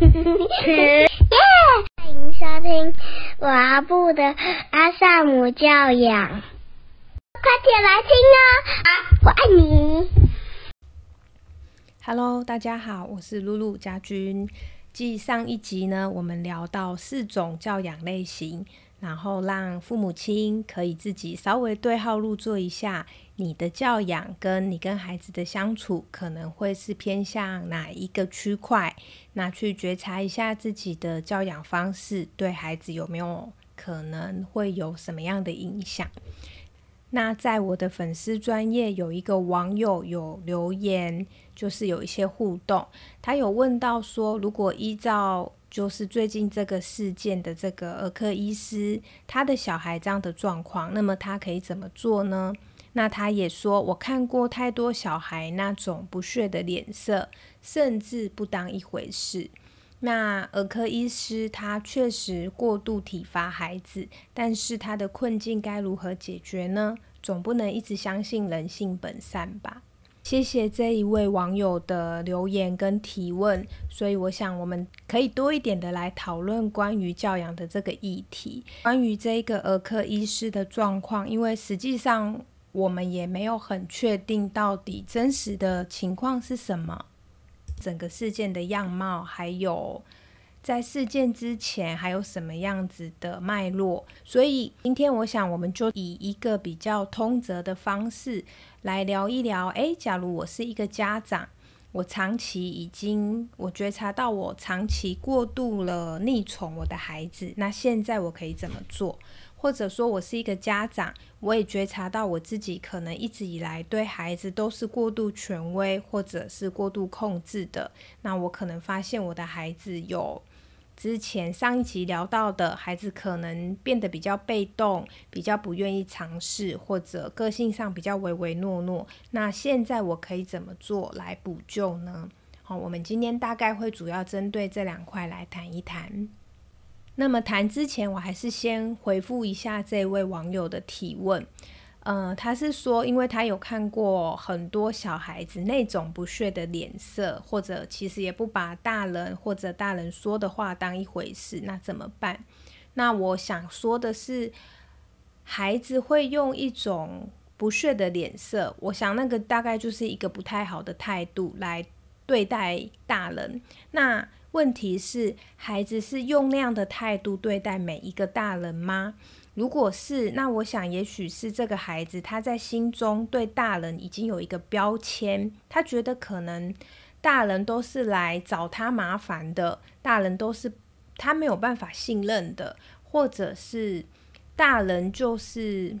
耶！欢迎收听阿布的阿萨姆教养，快点来听啊！我爱你。Hello，大家好，我是露露家君。继上一集呢，我们聊到四种教养类型，然后让父母亲可以自己稍微对号入座一下，你的教养跟你跟孩子的相处可能会是偏向哪一个区块，那去觉察一下自己的教养方式对孩子有没有可能会有什么样的影响。那在我的粉丝专业有一个网友有留言，就是有一些互动，他有问到说，如果依照就是最近这个事件的这个儿科医师他的小孩这样的状况，那么他可以怎么做呢？那他也说，我看过太多小孩那种不屑的脸色，甚至不当一回事。那儿科医师他确实过度体罚孩子，但是他的困境该如何解决呢？总不能一直相信人性本善吧？谢谢这一位网友的留言跟提问，所以我想我们可以多一点的来讨论关于教养的这个议题，关于这个儿科医师的状况，因为实际上我们也没有很确定到底真实的情况是什么。整个事件的样貌，还有在事件之前还有什么样子的脉络，所以今天我想我们就以一个比较通则的方式来聊一聊。诶，假如我是一个家长，我长期已经我觉察到我长期过度了溺宠我的孩子，那现在我可以怎么做？或者说，我是一个家长，我也觉察到我自己可能一直以来对孩子都是过度权威，或者是过度控制的。那我可能发现我的孩子有之前上一集聊到的孩子，可能变得比较被动，比较不愿意尝试，或者个性上比较唯唯诺诺。那现在我可以怎么做来补救呢？好，我们今天大概会主要针对这两块来谈一谈。那么谈之前，我还是先回复一下这位网友的提问。呃，他是说，因为他有看过很多小孩子那种不屑的脸色，或者其实也不把大人或者大人说的话当一回事，那怎么办？那我想说的是，孩子会用一种不屑的脸色，我想那个大概就是一个不太好的态度来对待大人。那问题是，孩子是用那样的态度对待每一个大人吗？如果是，那我想也许是这个孩子他在心中对大人已经有一个标签，他觉得可能大人都是来找他麻烦的，大人都是他没有办法信任的，或者是大人就是。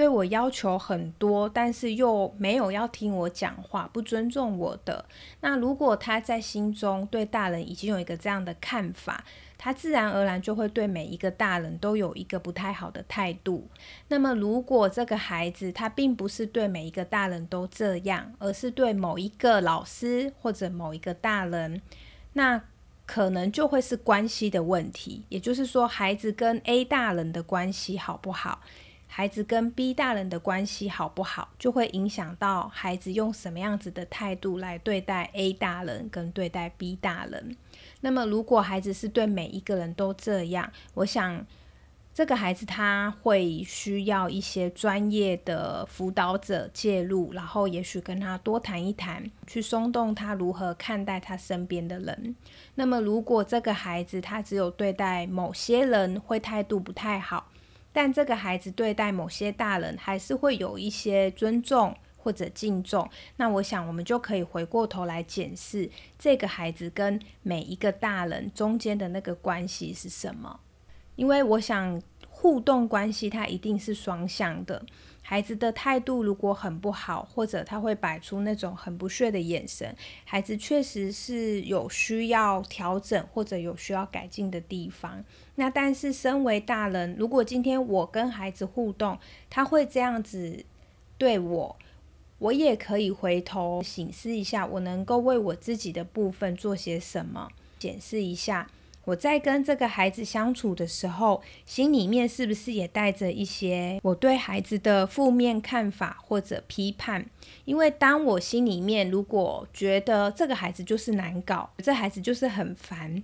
对我要求很多，但是又没有要听我讲话，不尊重我的。那如果他在心中对大人已经有一个这样的看法，他自然而然就会对每一个大人都有一个不太好的态度。那么，如果这个孩子他并不是对每一个大人都这样，而是对某一个老师或者某一个大人，那可能就会是关系的问题。也就是说，孩子跟 A 大人的关系好不好？孩子跟 B 大人的关系好不好，就会影响到孩子用什么样子的态度来对待 A 大人跟对待 B 大人。那么，如果孩子是对每一个人都这样，我想这个孩子他会需要一些专业的辅导者介入，然后也许跟他多谈一谈，去松动他如何看待他身边的人。那么，如果这个孩子他只有对待某些人会态度不太好。但这个孩子对待某些大人还是会有一些尊重或者敬重，那我想我们就可以回过头来检视这个孩子跟每一个大人中间的那个关系是什么，因为我想互动关系它一定是双向的。孩子的态度如果很不好，或者他会摆出那种很不屑的眼神，孩子确实是有需要调整或者有需要改进的地方。那但是身为大人，如果今天我跟孩子互动，他会这样子对我，我也可以回头醒思一下，我能够为我自己的部分做些什么，检视一下我在跟这个孩子相处的时候，心里面是不是也带着一些我对孩子的负面看法或者批判？因为当我心里面如果觉得这个孩子就是难搞，这孩子就是很烦，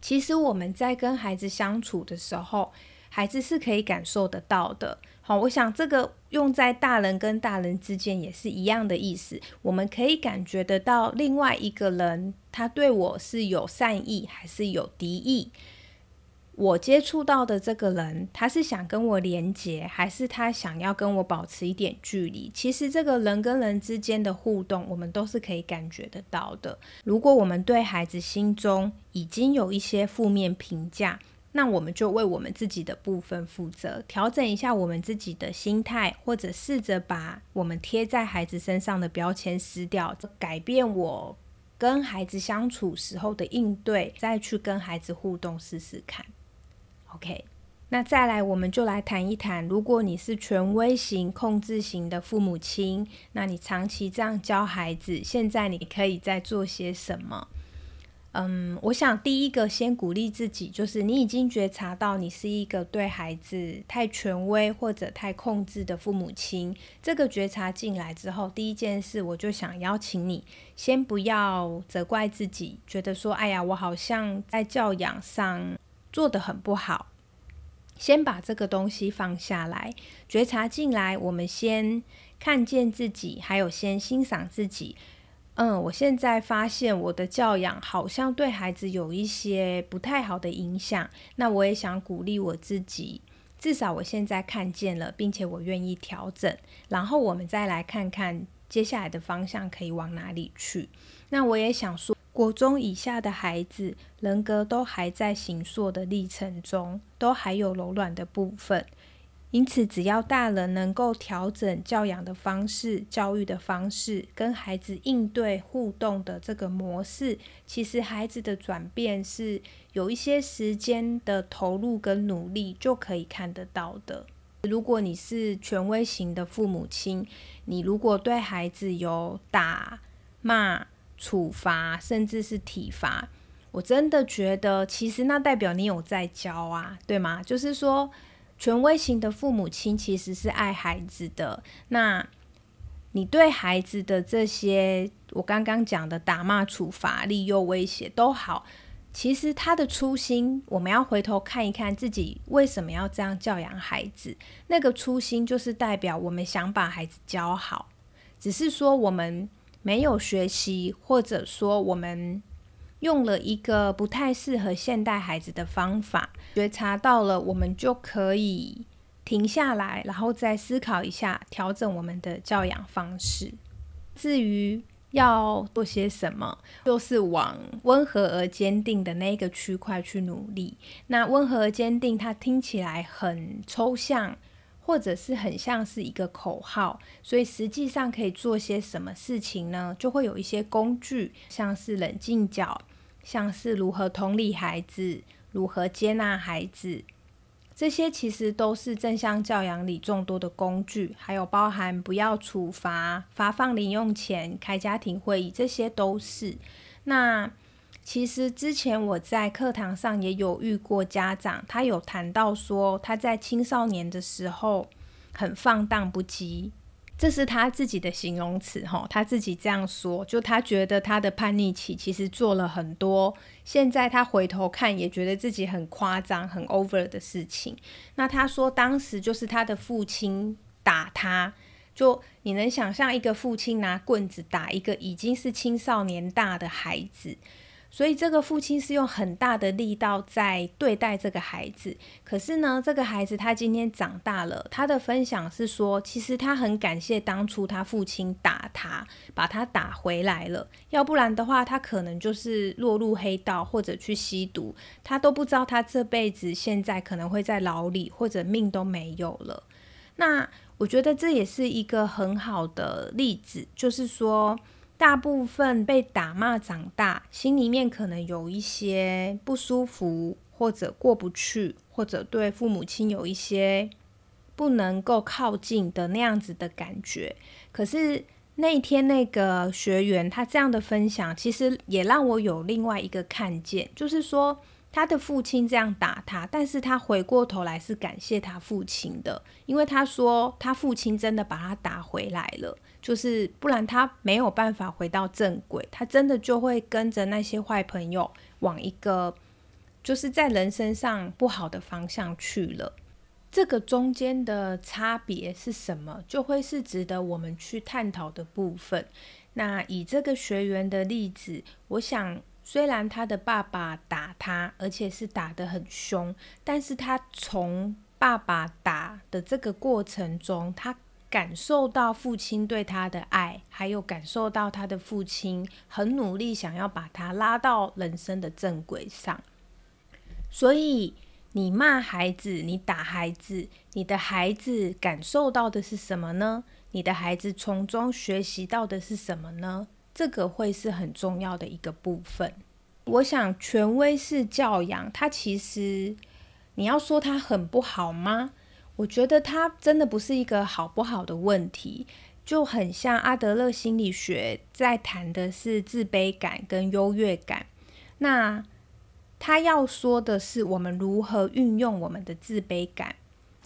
其实我们在跟孩子相处的时候，孩子是可以感受得到的。好，我想这个用在大人跟大人之间也是一样的意思。我们可以感觉得到另外一个人他对我是有善意还是有敌意。我接触到的这个人，他是想跟我连接，还是他想要跟我保持一点距离？其实这个人跟人之间的互动，我们都是可以感觉得到的。如果我们对孩子心中已经有一些负面评价，那我们就为我们自己的部分负责，调整一下我们自己的心态，或者试着把我们贴在孩子身上的标签撕掉，改变我跟孩子相处时候的应对，再去跟孩子互动试试看。OK，那再来我们就来谈一谈，如果你是权威型、控制型的父母亲，那你长期这样教孩子，现在你可以在做些什么？嗯，我想第一个先鼓励自己，就是你已经觉察到你是一个对孩子太权威或者太控制的父母亲。这个觉察进来之后，第一件事我就想邀请你，先不要责怪自己，觉得说，哎呀，我好像在教养上做的很不好。先把这个东西放下来，觉察进来，我们先看见自己，还有先欣赏自己。嗯，我现在发现我的教养好像对孩子有一些不太好的影响。那我也想鼓励我自己，至少我现在看见了，并且我愿意调整。然后我们再来看看接下来的方向可以往哪里去。那我也想说，国中以下的孩子人格都还在形塑的历程中，都还有柔软的部分。因此，只要大人能够调整教养的方式、教育的方式，跟孩子应对互动的这个模式，其实孩子的转变是有一些时间的投入跟努力就可以看得到的。如果你是权威型的父母亲，你如果对孩子有打、骂、处罚，甚至是体罚，我真的觉得，其实那代表你有在教啊，对吗？就是说。权威型的父母亲其实是爱孩子的。那你对孩子的这些，我刚刚讲的打骂、处罚、利诱、威胁都好，其实他的初心，我们要回头看一看自己为什么要这样教养孩子。那个初心就是代表我们想把孩子教好，只是说我们没有学习，或者说我们。用了一个不太适合现代孩子的方法，觉察到了，我们就可以停下来，然后再思考一下，调整我们的教养方式。至于要做些什么，就是往温和而坚定的那个区块去努力。那温和而坚定，它听起来很抽象，或者是很像是一个口号，所以实际上可以做些什么事情呢？就会有一些工具，像是冷静角。像是如何同理孩子，如何接纳孩子，这些其实都是正向教养里众多的工具，还有包含不要处罚、发放零用钱、开家庭会议，这些都是。那其实之前我在课堂上也有遇过家长，他有谈到说他在青少年的时候很放荡不羁。这是他自己的形容词，哈，他自己这样说，就他觉得他的叛逆期其实做了很多，现在他回头看也觉得自己很夸张、很 over 的事情。那他说当时就是他的父亲打他，就你能想象一个父亲拿棍子打一个已经是青少年大的孩子。所以这个父亲是用很大的力道在对待这个孩子，可是呢，这个孩子他今天长大了，他的分享是说，其实他很感谢当初他父亲打他，把他打回来了，要不然的话，他可能就是落入黑道或者去吸毒，他都不知道他这辈子现在可能会在牢里或者命都没有了。那我觉得这也是一个很好的例子，就是说。大部分被打骂长大，心里面可能有一些不舒服，或者过不去，或者对父母亲有一些不能够靠近的那样子的感觉。可是那天那个学员他这样的分享，其实也让我有另外一个看见，就是说。他的父亲这样打他，但是他回过头来是感谢他父亲的，因为他说他父亲真的把他打回来了，就是不然他没有办法回到正轨，他真的就会跟着那些坏朋友往一个就是在人生上不好的方向去了。这个中间的差别是什么，就会是值得我们去探讨的部分。那以这个学员的例子，我想。虽然他的爸爸打他，而且是打得很凶，但是他从爸爸打的这个过程中，他感受到父亲对他的爱，还有感受到他的父亲很努力想要把他拉到人生的正轨上。所以，你骂孩子，你打孩子，你的孩子感受到的是什么呢？你的孩子从中学习到的是什么呢？这个会是很重要的一个部分。我想，权威式教养，它其实你要说它很不好吗？我觉得它真的不是一个好不好的问题，就很像阿德勒心理学在谈的是自卑感跟优越感。那他要说的是我们如何运用我们的自卑感，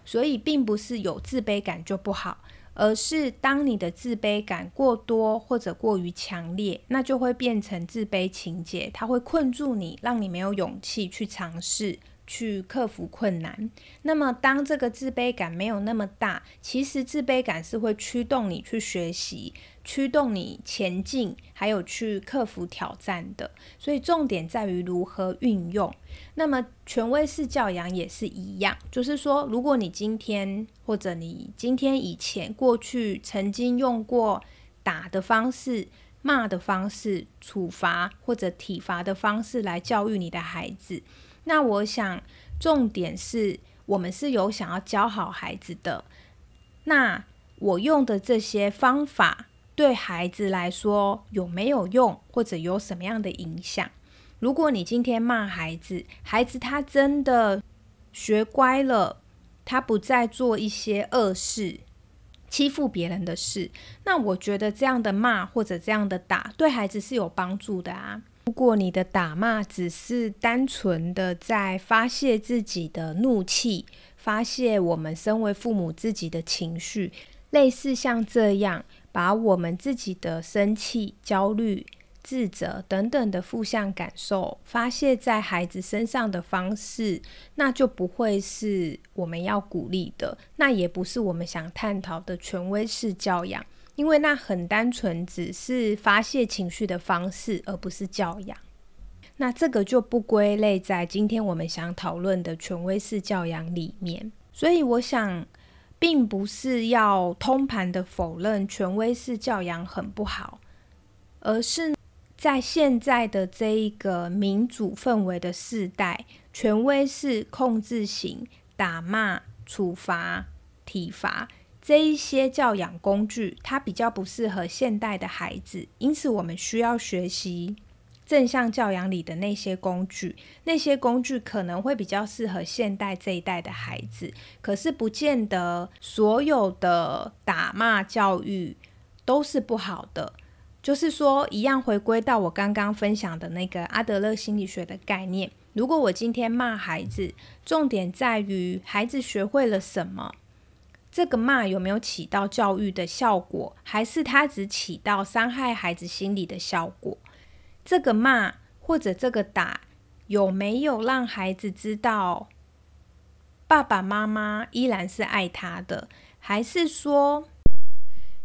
所以并不是有自卑感就不好。而是当你的自卑感过多或者过于强烈，那就会变成自卑情节，它会困住你，让你没有勇气去尝试。去克服困难。那么，当这个自卑感没有那么大，其实自卑感是会驱动你去学习、驱动你前进，还有去克服挑战的。所以，重点在于如何运用。那么，权威式教养也是一样，就是说，如果你今天或者你今天以前过去曾经用过打的方式、骂的方式、处罚或者体罚的方式来教育你的孩子。那我想，重点是我们是有想要教好孩子的。那我用的这些方法对孩子来说有没有用，或者有什么样的影响？如果你今天骂孩子，孩子他真的学乖了，他不再做一些恶事、欺负别人的事，那我觉得这样的骂或者这样的打，对孩子是有帮助的啊。如果你的打骂只是单纯的在发泄自己的怒气，发泄我们身为父母自己的情绪，类似像这样把我们自己的生气、焦虑、自责等等的负向感受发泄在孩子身上的方式，那就不会是我们要鼓励的，那也不是我们想探讨的权威式教养。因为那很单纯，只是发泄情绪的方式，而不是教养。那这个就不归类在今天我们想讨论的权威式教养里面。所以，我想，并不是要通盘的否认权威式教养很不好，而是在现在的这一个民主氛围的时代，权威式控制型打骂、处罚、体罚。这一些教养工具，它比较不适合现代的孩子，因此我们需要学习正向教养里的那些工具。那些工具可能会比较适合现代这一代的孩子，可是不见得所有的打骂教育都是不好的。就是说，一样回归到我刚刚分享的那个阿德勒心理学的概念。如果我今天骂孩子，重点在于孩子学会了什么。这个骂有没有起到教育的效果，还是他只起到伤害孩子心理的效果？这个骂或者这个打有没有让孩子知道爸爸妈妈依然是爱他的，还是说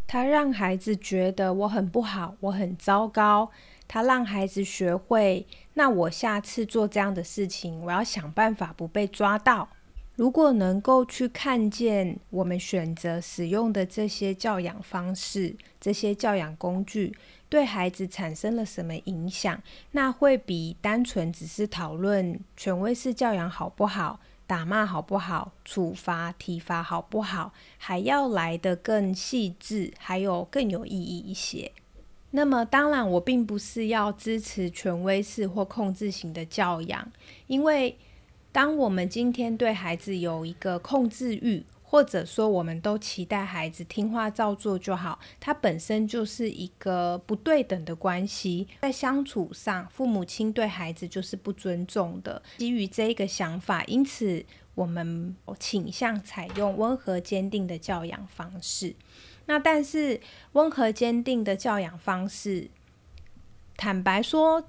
他让孩子觉得我很不好，我很糟糕？他让孩子学会，那我下次做这样的事情，我要想办法不被抓到。如果能够去看见我们选择使用的这些教养方式、这些教养工具对孩子产生了什么影响，那会比单纯只是讨论权威式教养好不好、打骂好不好、处罚体罚好不好，还要来得更细致，还有更有意义一些。那么，当然我并不是要支持权威式或控制型的教养，因为。当我们今天对孩子有一个控制欲，或者说我们都期待孩子听话照做就好，它本身就是一个不对等的关系。在相处上，父母亲对孩子就是不尊重的。基于这一个想法，因此我们倾向采用温和坚定的教养方式。那但是温和坚定的教养方式，坦白说，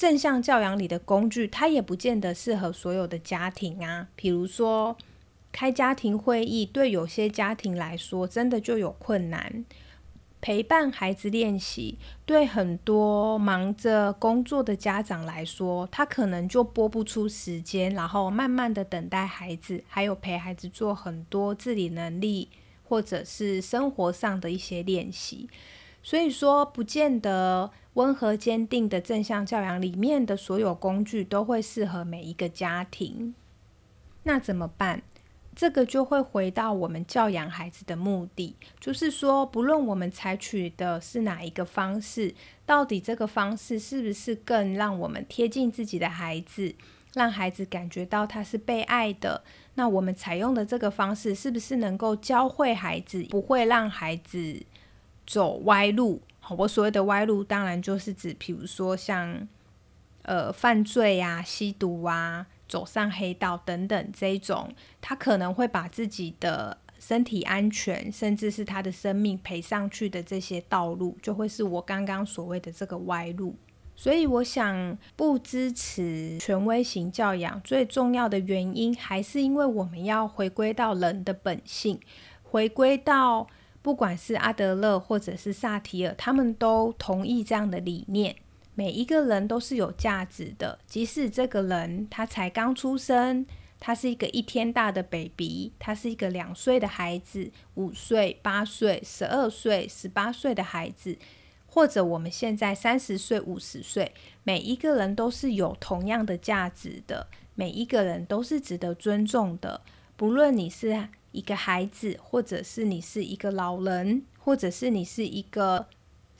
正向教养里的工具，它也不见得适合所有的家庭啊。比如说。开家庭会议对有些家庭来说真的就有困难，陪伴孩子练习对很多忙着工作的家长来说，他可能就拨不出时间，然后慢慢的等待孩子，还有陪孩子做很多自理能力或者是生活上的一些练习。所以说，不见得温和坚定的正向教养里面的所有工具都会适合每一个家庭。那怎么办？这个就会回到我们教养孩子的目的，就是说，不论我们采取的是哪一个方式，到底这个方式是不是更让我们贴近自己的孩子，让孩子感觉到他是被爱的？那我们采用的这个方式，是不是能够教会孩子，不会让孩子走歪路？我所谓的歪路，当然就是指，比如说像呃犯罪啊、吸毒啊。走上黑道等等这一种，他可能会把自己的身体安全，甚至是他的生命赔上去的这些道路，就会是我刚刚所谓的这个歪路。所以，我想不支持权威型教养，最重要的原因还是因为我们要回归到人的本性，回归到不管是阿德勒或者是萨提尔，他们都同意这样的理念。每一个人都是有价值的，即使这个人他才刚出生，他是一个一天大的 baby，他是一个两岁的孩子，五岁、八岁、十二岁、十八岁的孩子，或者我们现在三十岁、五十岁，每一个人都是有同样的价值的，每一个人都是值得尊重的。不论你是一个孩子，或者是你是一个老人，或者是你是一个。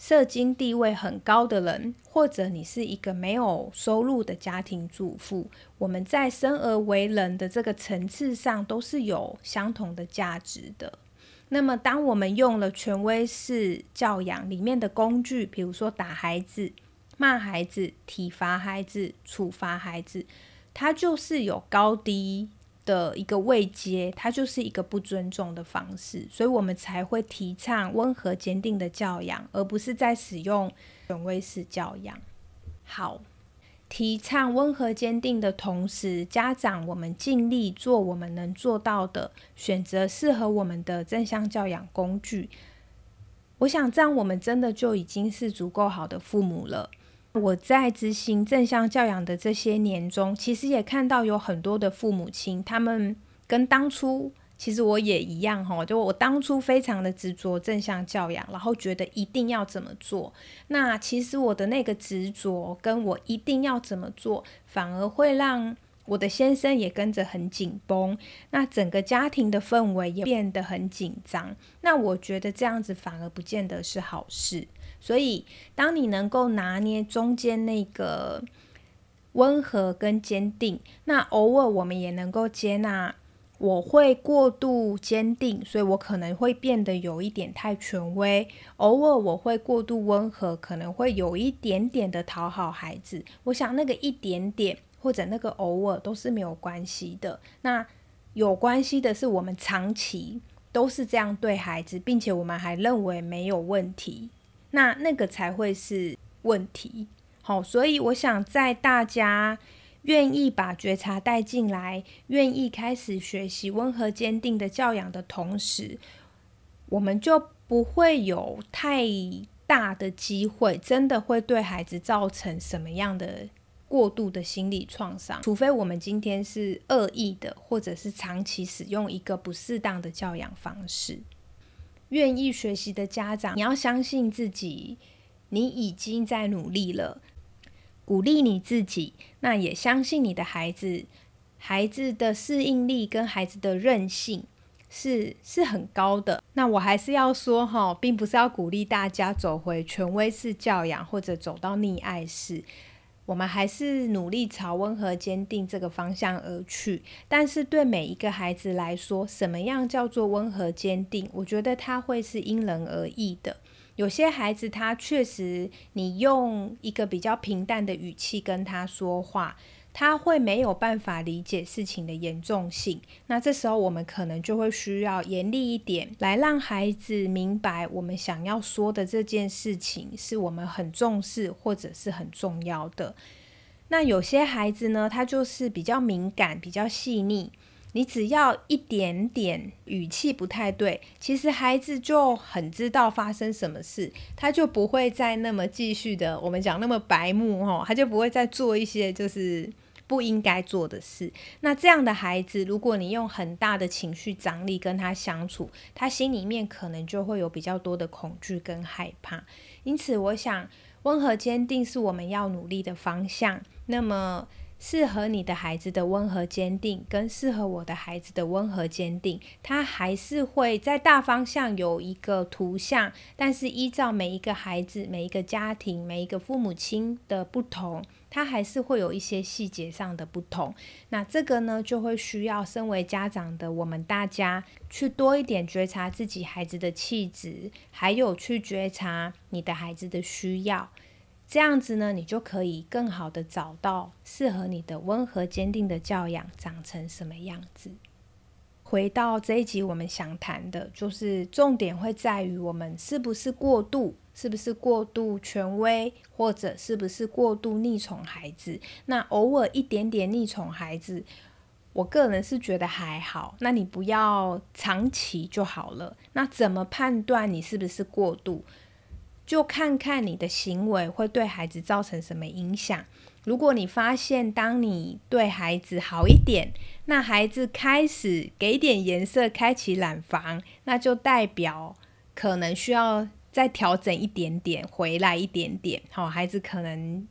社经地位很高的人，或者你是一个没有收入的家庭主妇，我们在生而为人的这个层次上都是有相同的价值的。那么，当我们用了权威式教养里面的工具，比如说打孩子、骂孩子、体罚孩子、处罚孩子，它就是有高低。的一个未接，它就是一个不尊重的方式，所以我们才会提倡温和坚定的教养，而不是在使用权威式教养。好，提倡温和坚定的同时，家长我们尽力做我们能做到的，选择适合我们的正向教养工具。我想这样，我们真的就已经是足够好的父母了。我在执行正向教养的这些年中，其实也看到有很多的父母亲，他们跟当初其实我也一样哈，就我当初非常的执着正向教养，然后觉得一定要怎么做。那其实我的那个执着，跟我一定要怎么做，反而会让我的先生也跟着很紧绷，那整个家庭的氛围也变得很紧张。那我觉得这样子反而不见得是好事。所以，当你能够拿捏中间那个温和跟坚定，那偶尔我们也能够接纳我会过度坚定，所以我可能会变得有一点太权威；偶尔我会过度温和，可能会有一点点的讨好孩子。我想那个一点点或者那个偶尔都是没有关系的。那有关系的是我们长期都是这样对孩子，并且我们还认为没有问题。那那个才会是问题，好，所以我想在大家愿意把觉察带进来，愿意开始学习温和坚定的教养的同时，我们就不会有太大的机会，真的会对孩子造成什么样的过度的心理创伤，除非我们今天是恶意的，或者是长期使用一个不适当的教养方式。愿意学习的家长，你要相信自己，你已经在努力了，鼓励你自己，那也相信你的孩子，孩子的适应力跟孩子的韧性是是很高的。那我还是要说哈，并不是要鼓励大家走回权威式教养或者走到溺爱式。我们还是努力朝温和坚定这个方向而去。但是对每一个孩子来说，什么样叫做温和坚定？我觉得他会是因人而异的。有些孩子他确实，你用一个比较平淡的语气跟他说话。他会没有办法理解事情的严重性，那这时候我们可能就会需要严厉一点，来让孩子明白我们想要说的这件事情是我们很重视或者是很重要的。那有些孩子呢，他就是比较敏感、比较细腻，你只要一点点语气不太对，其实孩子就很知道发生什么事，他就不会再那么继续的，我们讲那么白目哦，他就不会再做一些就是。不应该做的事。那这样的孩子，如果你用很大的情绪张力跟他相处，他心里面可能就会有比较多的恐惧跟害怕。因此，我想温和坚定是我们要努力的方向。那么，适合你的孩子的温和坚定，跟适合我的孩子的温和坚定，它还是会在大方向有一个图像，但是依照每一个孩子、每一个家庭、每一个父母亲的不同。他还是会有一些细节上的不同，那这个呢，就会需要身为家长的我们大家去多一点觉察自己孩子的气质，还有去觉察你的孩子的需要，这样子呢，你就可以更好的找到适合你的温和坚定的教养长成什么样子。回到这一集，我们想谈的就是重点会在于我们是不是过度。是不是过度权威，或者是不是过度溺宠孩子？那偶尔一点点溺宠孩子，我个人是觉得还好。那你不要长期就好了。那怎么判断你是不是过度？就看看你的行为会对孩子造成什么影响。如果你发现，当你对孩子好一点，那孩子开始给点颜色，开启染房，那就代表可能需要。再调整一点点，回来一点点，好，孩子可能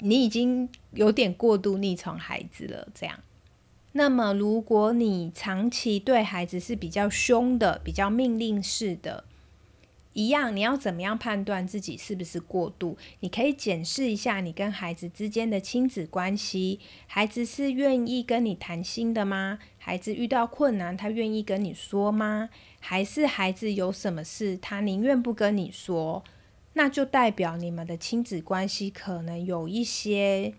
你已经有点过度溺宠孩子了，这样。那么，如果你长期对孩子是比较凶的、比较命令式的，一样，你要怎么样判断自己是不是过度？你可以检视一下你跟孩子之间的亲子关系，孩子是愿意跟你谈心的吗？孩子遇到困难，他愿意跟你说吗？还是孩子有什么事，他宁愿不跟你说，那就代表你们的亲子关系可能有一些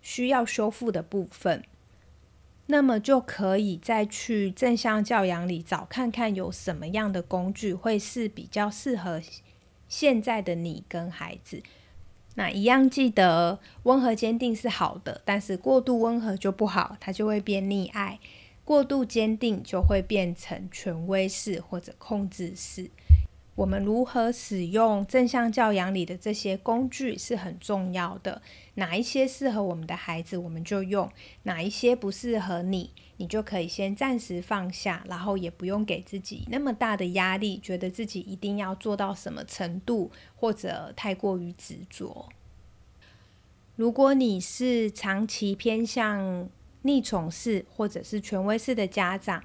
需要修复的部分。那么就可以再去正向教养里找看看有什么样的工具会是比较适合现在的你跟孩子。那一样记得温和坚定是好的，但是过度温和就不好，它就会变溺爱。过度坚定就会变成权威式或者控制式。我们如何使用正向教养里的这些工具是很重要的。哪一些适合我们的孩子，我们就用；哪一些不适合你，你就可以先暂时放下，然后也不用给自己那么大的压力，觉得自己一定要做到什么程度，或者太过于执着。如果你是长期偏向，逆宠式或者是权威式的家长，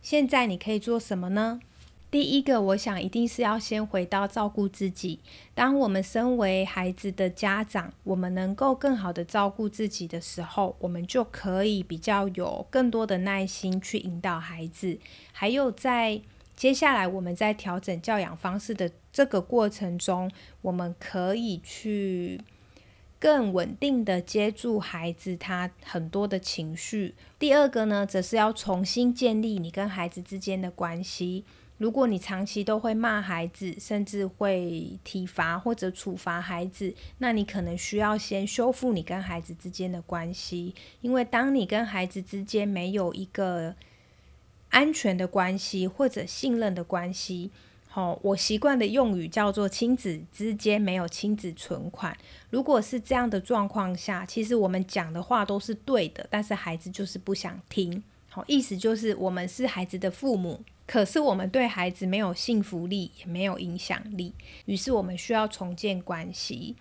现在你可以做什么呢？第一个，我想一定是要先回到照顾自己。当我们身为孩子的家长，我们能够更好的照顾自己的时候，我们就可以比较有更多的耐心去引导孩子。还有在接下来我们在调整教养方式的这个过程中，我们可以去。更稳定的接住孩子他很多的情绪。第二个呢，则是要重新建立你跟孩子之间的关系。如果你长期都会骂孩子，甚至会体罚或者处罚孩子，那你可能需要先修复你跟孩子之间的关系。因为当你跟孩子之间没有一个安全的关系或者信任的关系。好，我习惯的用语叫做亲子之间没有亲子存款。如果是这样的状况下，其实我们讲的话都是对的，但是孩子就是不想听。好，意思就是我们是孩子的父母，可是我们对孩子没有信服力，也没有影响力。于是我们需要重建关系。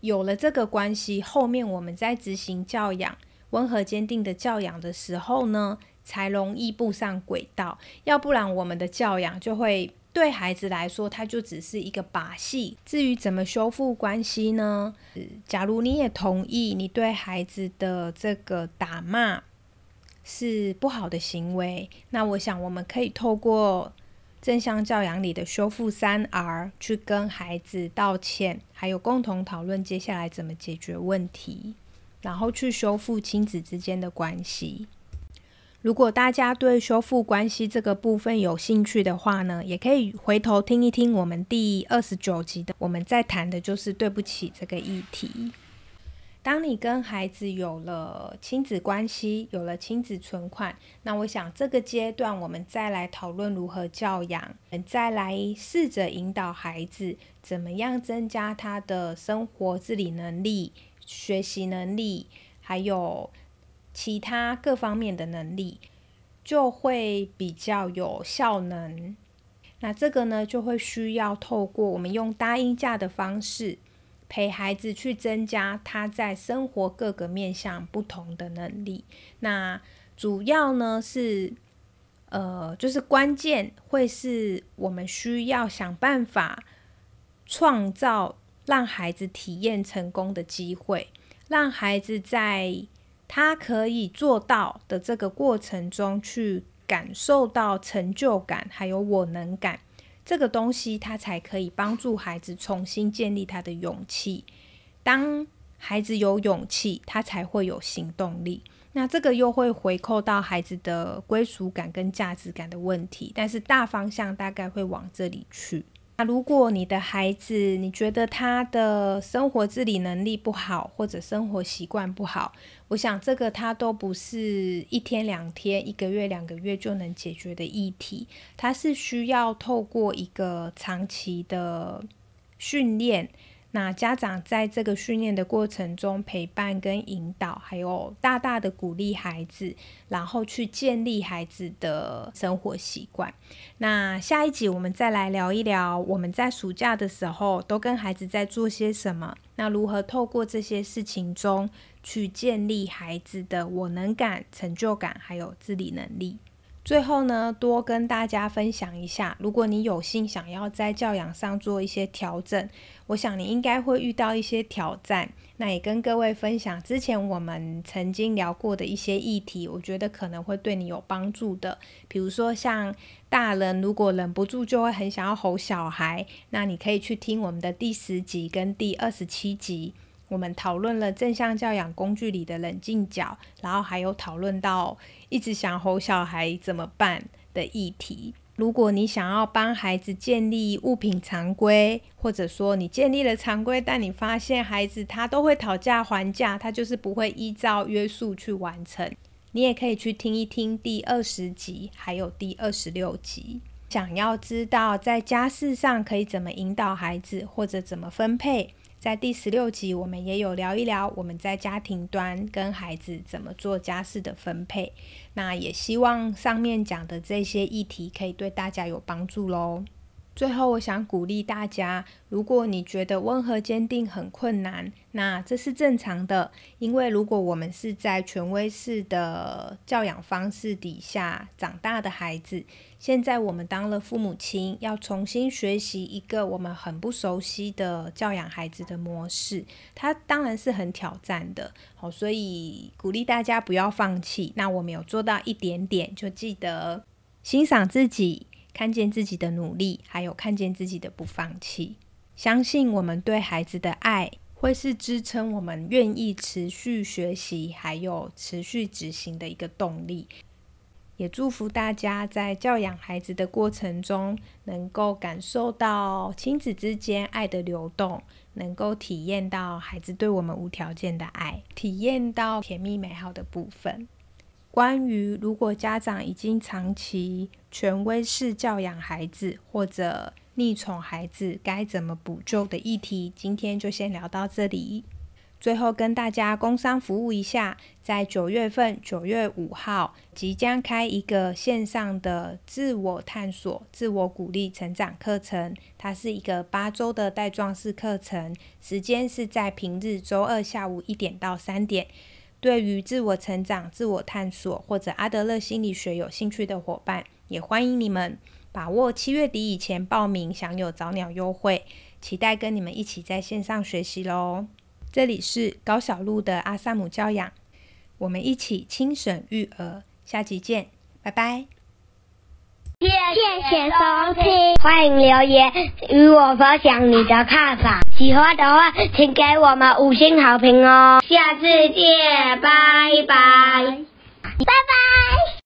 有了这个关系，后面我们在执行教养、温和坚定的教养的时候呢，才容易步上轨道。要不然我们的教养就会。对孩子来说，它就只是一个把戏。至于怎么修复关系呢？假如你也同意，你对孩子的这个打骂是不好的行为，那我想我们可以透过正向教养里的修复三 R 去跟孩子道歉，还有共同讨论接下来怎么解决问题，然后去修复亲子之间的关系。如果大家对修复关系这个部分有兴趣的话呢，也可以回头听一听我们第二十九集的，我们在谈的就是对不起这个议题。当你跟孩子有了亲子关系，有了亲子存款，那我想这个阶段我们再来讨论如何教养，再来试着引导孩子怎么样增加他的生活自理能力、学习能力，还有。其他各方面的能力就会比较有效能。那这个呢，就会需要透过我们用搭音架的方式陪孩子去增加他在生活各个面向不同的能力。那主要呢是，呃，就是关键会是我们需要想办法创造让孩子体验成功的机会，让孩子在。他可以做到的这个过程中，去感受到成就感，还有我能感，这个东西，他才可以帮助孩子重新建立他的勇气。当孩子有勇气，他才会有行动力。那这个又会回扣到孩子的归属感跟价值感的问题，但是大方向大概会往这里去。那如果你的孩子，你觉得他的生活自理能力不好，或者生活习惯不好，我想这个他都不是一天两天、一个月两个月就能解决的议题，他是需要透过一个长期的训练。那家长在这个训练的过程中，陪伴跟引导，还有大大的鼓励孩子，然后去建立孩子的生活习惯。那下一集我们再来聊一聊，我们在暑假的时候都跟孩子在做些什么？那如何透过这些事情中去建立孩子的我能感、成就感，还有自理能力？最后呢，多跟大家分享一下，如果你有幸想要在教养上做一些调整，我想你应该会遇到一些挑战。那也跟各位分享之前我们曾经聊过的一些议题，我觉得可能会对你有帮助的。比如说像大人如果忍不住就会很想要吼小孩，那你可以去听我们的第十集跟第二十七集。我们讨论了正向教养工具里的冷静角，然后还有讨论到一直想吼小孩怎么办的议题。如果你想要帮孩子建立物品常规，或者说你建立了常规，但你发现孩子他都会讨价还价，他就是不会依照约束去完成，你也可以去听一听第二十集，还有第二十六集。想要知道在家事上可以怎么引导孩子，或者怎么分配？在第十六集，我们也有聊一聊我们在家庭端跟孩子怎么做家事的分配。那也希望上面讲的这些议题可以对大家有帮助喽。最后，我想鼓励大家，如果你觉得温和坚定很困难，那这是正常的，因为如果我们是在权威式的教养方式底下长大的孩子，现在我们当了父母亲，要重新学习一个我们很不熟悉的教养孩子的模式，它当然是很挑战的。好，所以鼓励大家不要放弃。那我们有做到一点点，就记得欣赏自己。看见自己的努力，还有看见自己的不放弃，相信我们对孩子的爱会是支撑我们愿意持续学习，还有持续执行的一个动力。也祝福大家在教养孩子的过程中，能够感受到亲子之间爱的流动，能够体验到孩子对我们无条件的爱，体验到甜蜜美好的部分。关于如果家长已经长期权威式教养孩子或者溺宠孩子，该怎么补救的议题，今天就先聊到这里。最后跟大家工商服务一下，在九月份九月五号即将开一个线上的自我探索、自我鼓励成长课程，它是一个八周的带状式课程，时间是在平日周二下午一点到三点。对于自我成长、自我探索或者阿德勒心理学有兴趣的伙伴，也欢迎你们把握七月底以前报名，享有早鸟优惠。期待跟你们一起在线上学习喽！这里是高小路的阿萨姆教养，我们一起轻省育儿，下集见，拜拜！谢谢收听，欢迎留言与我分享你的看法。喜欢的话，请给我们五星好评哦！下次见，拜拜，拜拜。